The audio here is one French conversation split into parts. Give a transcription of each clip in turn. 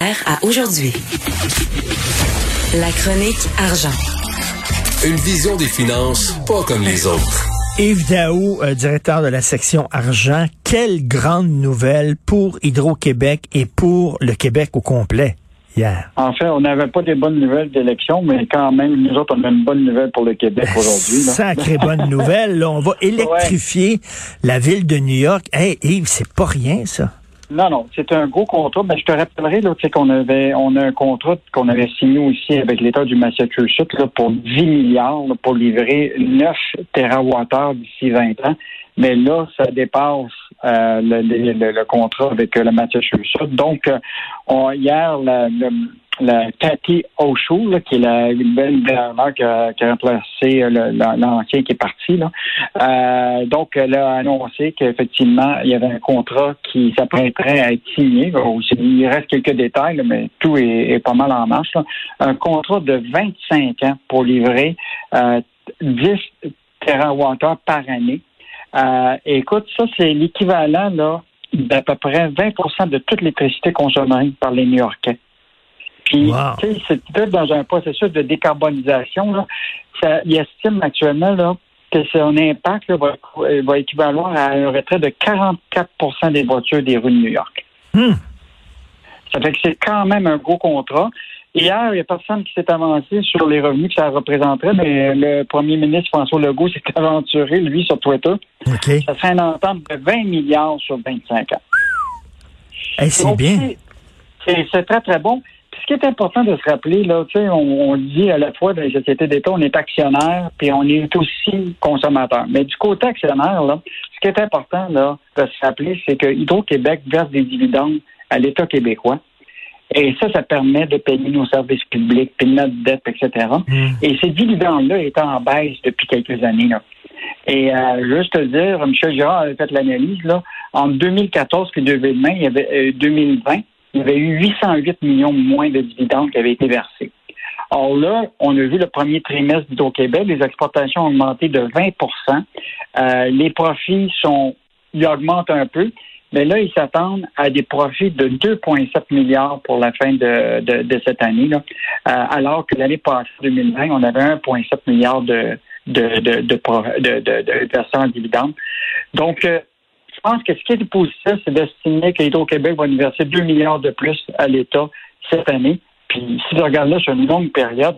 à aujourd'hui. La chronique argent. Une vision des finances pas comme les autres. Yves Daou, euh, directeur de la section argent, quelle grande nouvelle pour Hydro-Québec et pour le Québec au complet hier. En fait, on n'avait pas des bonnes nouvelles d'élection, mais quand même, nous autres, on a une bonne nouvelle pour le Québec aujourd'hui. Sacrée bonne nouvelle. Là, on va électrifier la ville de New York. Hey, Yves, c'est pas rien, ça. Non, non, c'est un gros contrat. Mais je te rappellerai là, qu'on avait, on a un contrat qu'on avait signé aussi avec l'État du Massachusetts là, pour 10 milliards pour livrer 9 TWh d'ici 20 ans. Mais là, ça dépasse euh, le, contrat avec le Massachusetts. Donc, euh, hier, le, la Cathy qui est la nouvelle gouverneure qui a, qui a remplacé euh, l'ancien qui est parti. Euh, donc, elle a annoncé qu'effectivement, il y avait un contrat qui s'apprêterait à être signé. il reste quelques détails, mais tout est, pas mal en marche. Un contrat de 25 ans pour livrer euh, 10 TWh par année. Euh, écoute, ça, c'est l'équivalent là d'à peu près 20% de toute l'électricité consommée par les New-Yorkais. Puis, c'est peut-être dans un processus de décarbonisation. Là, ça, il estime actuellement là, que son impact va, va, équivaloir à un retrait de 44% des voitures des rues de New York. Hmm. Ça fait que c'est quand même un gros contrat. Hier, il n'y a personne qui s'est avancé sur les revenus que ça représenterait, mais le premier ministre François Legault s'est aventuré, lui, sur Twitter. Ça serait une entente de 20 milliards sur 25 ans. c'est bien. C'est très, très bon ce qui est important de se rappeler, là, tu sais, on, dit à la fois dans les sociétés d'État, on est actionnaire, puis on est aussi consommateur. Mais du côté actionnaire, là, ce qui est important là, de se rappeler, c'est que Hydro-Québec verse des dividendes à l'État québécois. Et ça, ça permet de payer nos services publics, payer notre dette, etc. Mm. Et ces dividendes-là étaient en baisse depuis quelques années. Là. Et euh, juste te dire, Michel Girard avait fait l'analyse, là, en 2014 puis 2020, il y avait, 2020, euh, il y avait eu 808 millions moins de dividendes qui avaient été versés. Or là, on a vu le premier trimestre d'Hydro-Québec, les exportations ont augmenté de 20% euh, Les profits sont, ils augmentent un peu, mais là, ils s'attendent à des profits de 2,7 milliards pour la fin de, de, cette année, là, euh, alors que l'année passée, 2020, on avait 1,7 milliard de, de, de, de, de, de, en dividendes. Donc, euh, je pense que ce qui est positif, c'est d'estimer que Hydro-Québec va verser 2 milliards de plus à l'État cette année. Puis si tu regardes là sur une longue période,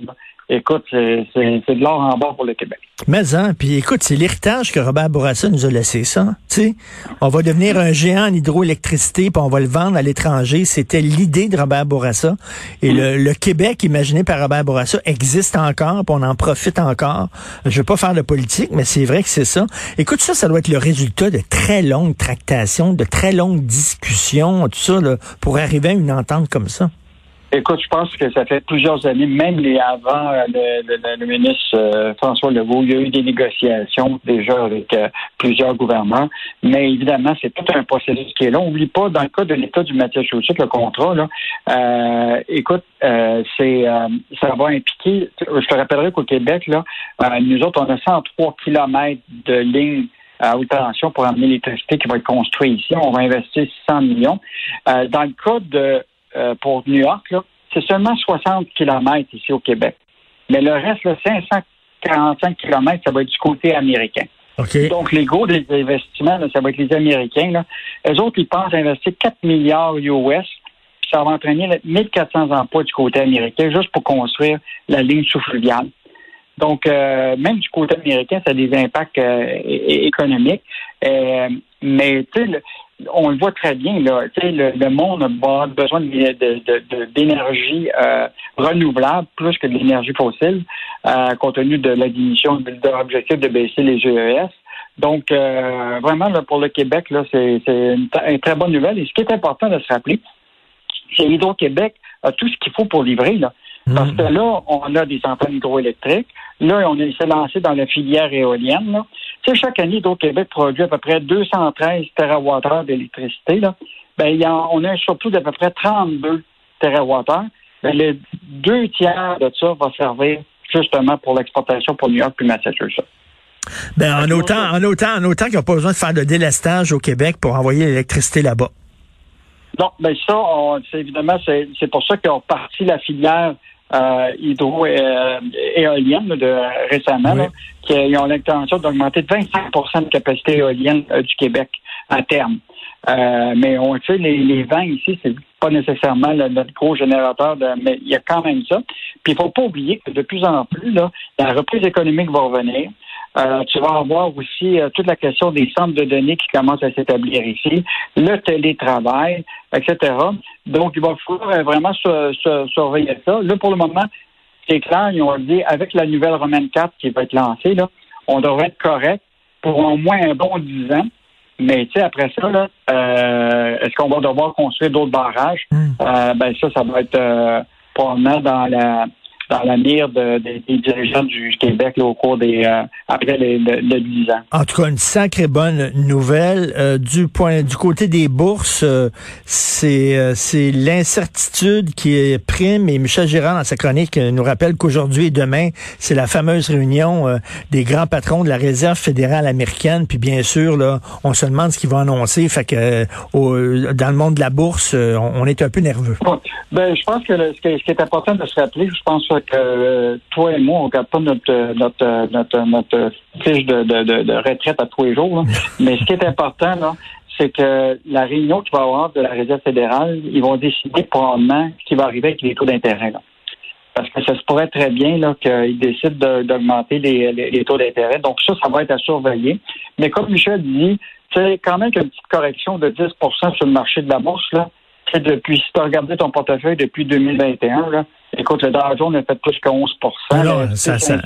écoute, c'est de l'or en bas pour le Québec. Mais hein, puis écoute, c'est l'héritage que Robert Bourassa nous a laissé ça. Tu on va devenir un géant en hydroélectricité, puis on va le vendre à l'étranger. C'était l'idée de Robert Bourassa. Et le, Québec, imaginé par Robert Bourassa, existe encore, puis on en profite encore. Je veux pas faire de politique, mais c'est vrai que c'est ça. Écoute, ça, ça doit être le résultat de très longues tractations, de très longues discussions, tout ça, là, pour arriver à une entente comme ça. Écoute, je pense que ça fait plusieurs années, même les avant euh, le, ministre euh, François Legault, il y a eu des négociations déjà avec euh, plusieurs gouvernements, mais évidemment, c'est tout un processus qui est là. On n'oublie pas, dans le cas de l'État du Massachusetts, le contrat, là, écoute, c'est ça va impliquer, je te rappellerai qu'au Québec, là, nous autres, on a 103 kilomètres de lignes à haute tension pour amener l'électricité qui va être construite ici. On va investir 600 millions. dans le cas de euh, pour New York, c'est seulement 60 km ici au Québec. Mais le reste, là, 545 km, ça va être du côté américain. Donc, les gros des investissements, ça va être les Américains. Là. Eux autres, ils pensent investir 4 milliards US, puis ça va entraîner 1400 emplois du côté américain juste pour construire la ligne sous-fluviale. Donc, euh, même du côté américain, ça a des impacts euh, économiques. mais, tu sais, on le voit très bien, là, le, le monde a besoin d'énergie euh, renouvelable plus que de l'énergie fossile, euh, compte tenu de la diminution de l'objectif de baisser les GES. Donc, euh, vraiment, pour le Québec, là, c'est une, très bonne nouvelle. Et ce qui est important de se rappeler, c'est Hydro-Québec a tout ce qu'il faut pour livrer. Là. Parce mmh. que là, on a des centrales hydroélectriques. Là, on s'est lancé dans la filière éolienne. Là. Tu sais, chaque année, Hydro-Québec produit à peu près 213 TWh d'électricité. Là. Ben, on a un surplus d'à peu près 32 TWh. Ben, les deux tiers de ça va servir justement pour l'exportation pour New York puis Massachusetts. Ben, en autant, en autant, en autant qu'ils n'ont pas besoin de faire de délestage au Québec pour envoyer l'électricité là-bas. Non, ben ça, c'est évidemment, c'est pour ça qu'ils ont parti la filière euh, hydro-éolienne de, récemment, qui ont l'intention d'augmenter de 25% de capacité éolienne du Québec à terme. mais on sait, les, les vents ici, c'est pas nécessairement le, notre gros générateur, de, mais il y a quand même ça. Puis il faut pas oublier que de plus en plus, là, la reprise économique va revenir. Euh, tu vas avoir aussi euh, toute la question des centres de données qui commencent à s'établir ici, le télétravail, etc. Donc, il va falloir euh, vraiment surveiller ça. Là, pour le moment, c'est clair, ils ont dit, avec la nouvelle Romaine 4 qui va être lancée, là, on devrait être correct pour au moins un bon 10 ans. Mais tu sais, après ça, là, euh, est-ce qu'on va devoir construire d'autres barrages? Hmm. Euh, ben ça, ça va être euh, probablement dans la dans la mire de, des dirigeants du Québec au cours des euh, après les, le, 10 ans. En tout cas, une sacrée bonne nouvelle euh, du point du côté des bourses, euh, c'est c'est l'incertitude qui est prime et Michel Girard dans sa chronique nous rappelle qu'aujourd'hui et demain, c'est la fameuse réunion des grands patrons de la réserve fédérale américaine puis bien sûr là, on se demande ce qu'ils vont annoncer fait que dans le monde de la bourse, on, est un peu nerveux. Ben, je pense que ce, qui est, important de se rappeler, je pense que euh, toi et moi, on regarde pas notre notre notre, notre fiche de, de, de, retraite à tous les jours. Mais ce qui est important, là, c'est que la réunion qui va avoir de la Réserve fédérale, ils vont décider probablement ce qui va arriver avec les taux d'intérêt. Parce que ça se pourrait très bien qu'ils décident d'augmenter les, les, taux d'intérêt. Donc ça, ça va être à surveiller. Mais comme Michel dit, c'est quand même qu'une petite correction de 10% sur le marché de la bourse, là, depuis, si tu as regardé ton portefeuille depuis 2021, là, écoute, le Dow Jones a fait plus que 11 Alors, ça, ça...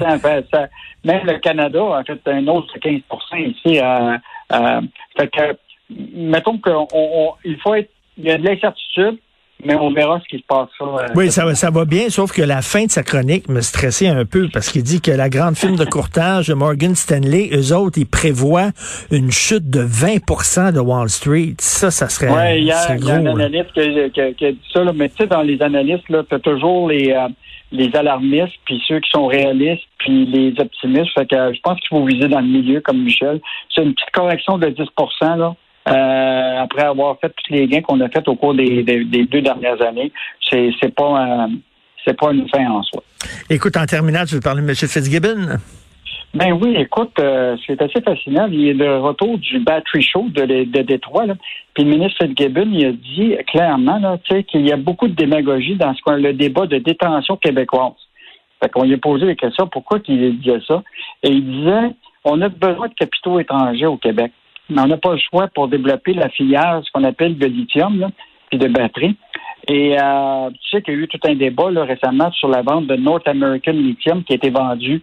Même le Canada a fait un autre 15% ici. Euh, euh, fait que, mettons qu'il faut être, il y a de l'incertitude, mais on verra ce qui se passe. Euh, oui, ça, ça va bien, sauf que la fin de sa chronique me stressait un peu parce qu'il dit que la grande firme de courtage Morgan Stanley, eux autres, ils prévoient une chute de 20% de Wall Street. Ça, ça serait Oui, il y, a un analyste qui, a dit ça, mais tu sais, dans les analystes, tu as toujours les... Euh, les alarmistes, puis ceux qui sont réalistes, puis les optimistes. Fait que je pense qu'il faut viser dans le milieu, comme Michel. C'est une petite correction de 10% là. Euh, après avoir fait tous les gains qu'on a fait au cours des, deux dernières années, c'est c'est pas c'est pas une fin en soi. Écoute, en terminant, tu veux parler de M. Fitzgibbon? Ben oui, écoute, euh, c'est assez fascinant. Il est le retour du Battery Show de, de Détroit. Là. Puis le ministre Fitzgibbon, il a dit clairement qu'il y a beaucoup de démagogie dans ce qu'on le débat de détention québécoise. Fait qu'on lui a posé la question pourquoi il disait ça? Et il disait on a besoin de capitaux étrangers au Québec mais on n'a pas le choix pour développer la filière, ce qu'on appelle de lithium, là, puis de batterie. Et euh, tu sais qu'il y a eu tout un débat là, récemment sur la vente de North American Lithium qui a été vendu,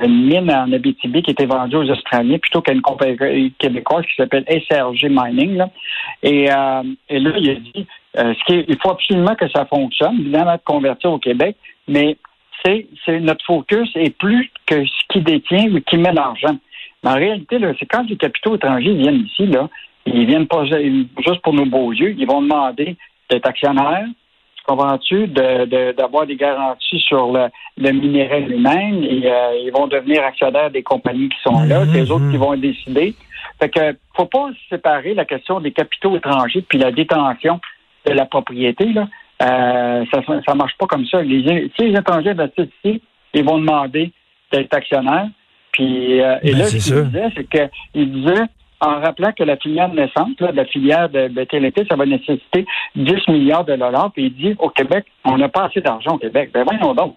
une mine en Abitibi qui a été vendue aux Australiens plutôt qu'à une compagnie québécoise qui s'appelle SRG Mining. Là. Et, euh, et là, il a dit euh, ce qui il faut absolument que ça fonctionne, évidemment, de convertir au Québec, mais c'est notre focus est plus que ce qui détient ou qui met l'argent. Mais en réalité, c'est quand les capitaux étrangers viennent ici, là, ils viennent pas juste pour nos beaux yeux, ils vont demander d'être actionnaires, comprends-tu, d'avoir des garanties sur le, le minéral lui-même, et euh, ils vont devenir actionnaires des compagnies qui sont là, mm les autres qui vont décider. Fait que faut pas séparer la question des capitaux étrangers puis la détention de la propriété. Là. Euh, ça ça marche pas comme ça. Les, si les étrangers investissent ici, ils vont demander d'être actionnaires. Puis, euh, et ben, là, ce qu'il disait, c'est qu'il disait, en rappelant que la filière naissante, là, la filière de, de TLT, ça va nécessiter 10 milliards de dollars. Puis il dit, au Québec, on n'a pas assez d'argent au Québec. Ben voyons donc.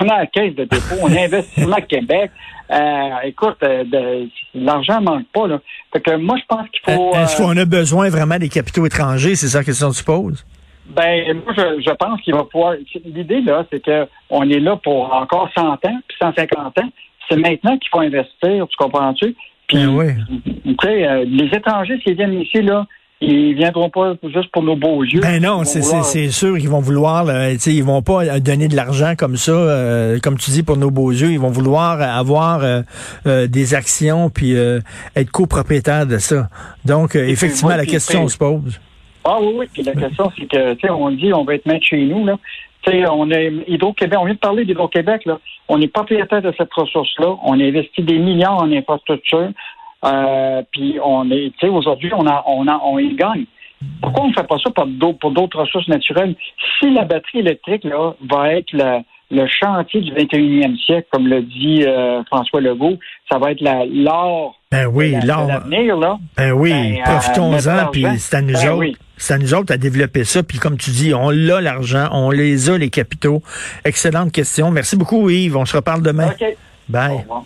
On a la caisse de dépôt, on a investissement Québec. Euh, écoute, euh, l'argent manque pas. Là. Fait que moi, je pense qu'il faut... Est-ce qu'on a besoin vraiment des capitaux étrangers? C'est ça la question que tu poses? Ben, moi, je, je pense qu'il va pouvoir... L'idée, là, c'est qu'on est là pour encore 100 ans, puis 150 ans c'est maintenant qu'il faut investir, tu comprends-tu? Puis, ben oui. Euh, les étrangers, s'ils viennent ici, là, ils viendront pas juste pour nos beaux yeux. Ben non, c'est sûr qu'ils vont vouloir, là, ils vont pas donner de l'argent comme ça, euh, comme tu dis, pour nos beaux yeux. Ils vont vouloir avoir euh, des actions puis être copropriétaire de ça. Donc, effectivement, la question se pose. Ah oui, oui. Puis la question, c'est que, tu sais, on dit, on va être maître chez nous, là on est Hydro-Québec, on vient de parler d'Hydro-Québec, là. On est propriétaire de cette ressource-là. On a investi des millions en infrastructure. Euh, puis on est, tu sais, aujourd'hui, on a, on a, on y gagne. Pourquoi on ne fait pas ça pour d'autres, pour d'autres ressources naturelles? Si la batterie électrique là, va être la, le chantier du 21e siècle, comme le dit euh, François Legault, ça va être l'or Ben oui, là, l'avenir. Là. ben oui, Ben, euh, profitons-en, puis c'est à nous Ben autres. oui. C'est à nous autres à développer ça. Puis comme tu dis, on l'a l'argent, on les a les capitaux. Excellente question. Merci beaucoup, Yves. On se reparle demain. Au Bye. revoir.